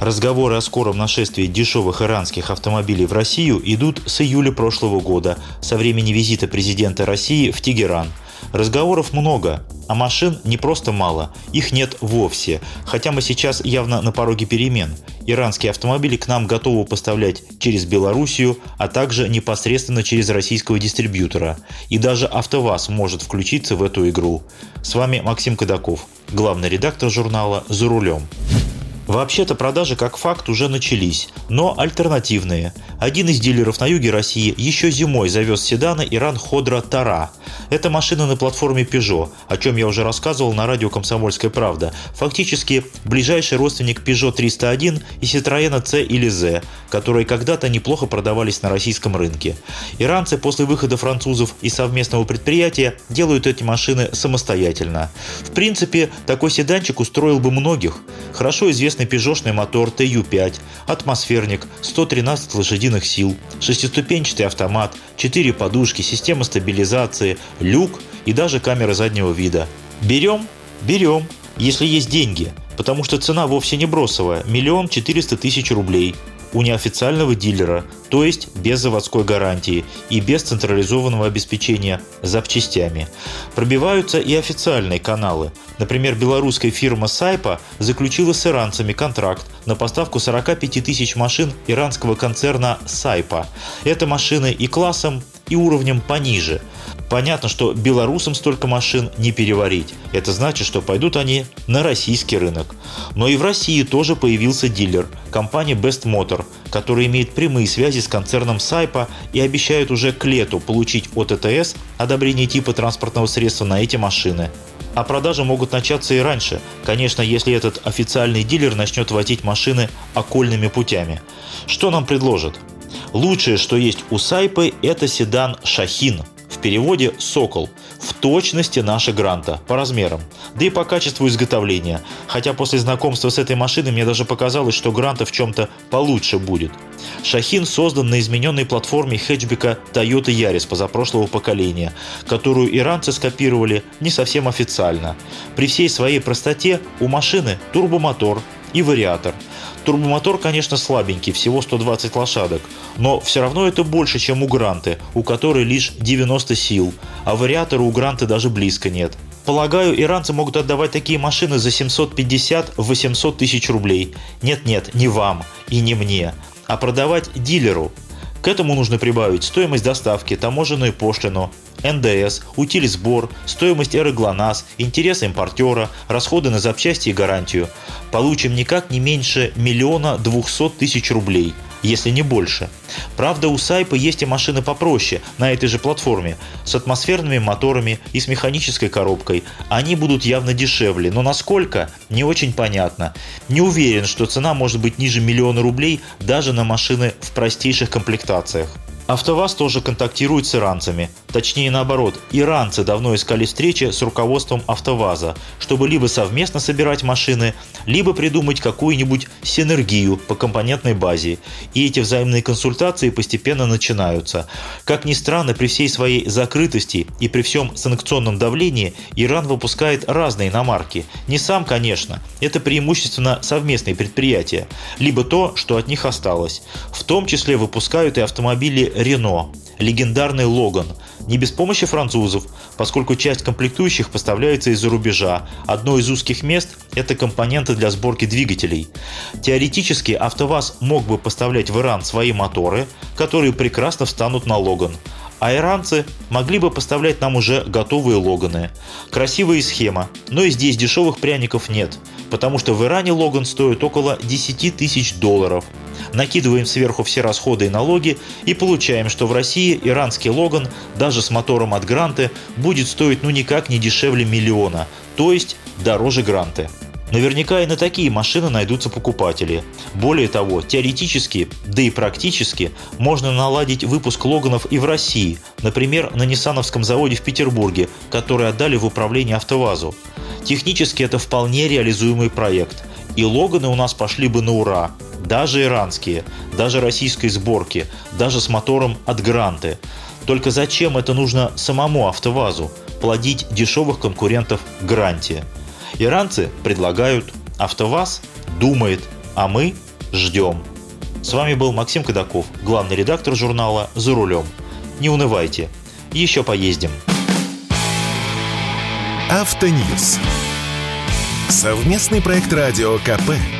Разговоры о скором нашествии дешевых иранских автомобилей в Россию идут с июля прошлого года, со времени визита президента России в Тегеран. Разговоров много, а машин не просто мало, их нет вовсе, хотя мы сейчас явно на пороге перемен. Иранские автомобили к нам готовы поставлять через Белоруссию, а также непосредственно через российского дистрибьютора. И даже АвтоВАЗ может включиться в эту игру. С вами Максим Кадаков, главный редактор журнала «За рулем». Вообще-то продажи как факт уже начались, но альтернативные. Один из дилеров на юге России еще зимой завез седаны Иран Ходра Тара. Это машина на платформе Peugeot, о чем я уже рассказывал на радио «Комсомольская правда». Фактически ближайший родственник Peugeot 301 и Citroёn C или Z, которые когда-то неплохо продавались на российском рынке. Иранцы после выхода французов из совместного предприятия делают эти машины самостоятельно. В принципе, такой седанчик устроил бы многих. Хорошо известный известный пежошный мотор TU5, атмосферник, 113 лошадиных сил, шестиступенчатый автомат, 4 подушки, система стабилизации, люк и даже камера заднего вида. Берем? Берем, если есть деньги, потому что цена вовсе не бросовая – миллион четыреста тысяч рублей – у неофициального дилера, то есть без заводской гарантии и без централизованного обеспечения запчастями. Пробиваются и официальные каналы. Например, белорусская фирма Сайпа заключила с иранцами контракт на поставку 45 тысяч машин иранского концерна Сайпа. Это машины и классом, и уровнем пониже. Понятно, что белорусам столько машин не переварить. Это значит, что пойдут они на российский рынок. Но и в России тоже появился дилер – компания Best Motor, которая имеет прямые связи с концерном Сайпа и обещает уже к лету получить от ЭТС одобрение типа транспортного средства на эти машины. А продажи могут начаться и раньше, конечно, если этот официальный дилер начнет возить машины окольными путями. Что нам предложат? Лучшее, что есть у Сайпы, это седан Шахин. В переводе «Сокол». В точности наша Гранта, по размерам. Да и по качеству изготовления. Хотя после знакомства с этой машиной мне даже показалось, что Гранта в чем-то получше будет. Шахин создан на измененной платформе хэтчбека Toyota Yaris позапрошлого поколения, которую иранцы скопировали не совсем официально. При всей своей простоте у машины турбомотор и вариатор – Турбомотор, конечно, слабенький, всего 120 лошадок, но все равно это больше, чем у Гранты, у которой лишь 90 сил, а вариатора у Гранты даже близко нет. Полагаю, иранцы могут отдавать такие машины за 750-800 тысяч рублей. Нет-нет, не вам и не мне, а продавать дилеру. К этому нужно прибавить стоимость доставки, таможенную пошлину, НДС, утиль-сбор, стоимость эры ГЛОНАСС, интересы импортера, расходы на запчасти и гарантию. Получим никак не меньше миллиона двухсот тысяч рублей – если не больше. Правда, у Сайпа есть и машины попроще, на этой же платформе, с атмосферными моторами и с механической коробкой. Они будут явно дешевле, но насколько, не очень понятно. Не уверен, что цена может быть ниже миллиона рублей даже на машины в простейших комплектациях. АвтоВАЗ тоже контактирует с иранцами. Точнее наоборот, иранцы давно искали встречи с руководством АвтоВАЗа, чтобы либо совместно собирать машины, либо придумать какую-нибудь синергию по компонентной базе. И эти взаимные консультации постепенно начинаются. Как ни странно, при всей своей закрытости и при всем санкционном давлении Иран выпускает разные иномарки. Не сам, конечно, это преимущественно совместные предприятия, либо то, что от них осталось. В том числе выпускают и автомобили Рено, легендарный Логан, не без помощи французов, поскольку часть комплектующих поставляется из-за рубежа. Одно из узких мест – это компоненты для сборки двигателей. Теоретически АвтоВАЗ мог бы поставлять в Иран свои моторы, которые прекрасно встанут на Логан. А иранцы могли бы поставлять нам уже готовые Логаны. Красивая схема, но и здесь дешевых пряников нет, потому что в Иране Логан стоит около 10 тысяч долларов – накидываем сверху все расходы и налоги и получаем, что в России иранский Логан даже с мотором от Гранты будет стоить ну никак не дешевле миллиона, то есть дороже Гранты. Наверняка и на такие машины найдутся покупатели. Более того, теоретически, да и практически, можно наладить выпуск Логанов и в России, например, на Ниссановском заводе в Петербурге, который отдали в управление АвтоВАЗу. Технически это вполне реализуемый проект. И Логаны у нас пошли бы на ура. Даже иранские, даже российской сборки, даже с мотором от Гранты. Только зачем это нужно самому АвтоВАЗу? Плодить дешевых конкурентов Гранте. Иранцы предлагают, АвтоВАЗ думает, а мы ждем. С вами был Максим Кадаков, главный редактор журнала «За рулем». Не унывайте, еще поездим. Автоньюз. Совместный проект радио КП.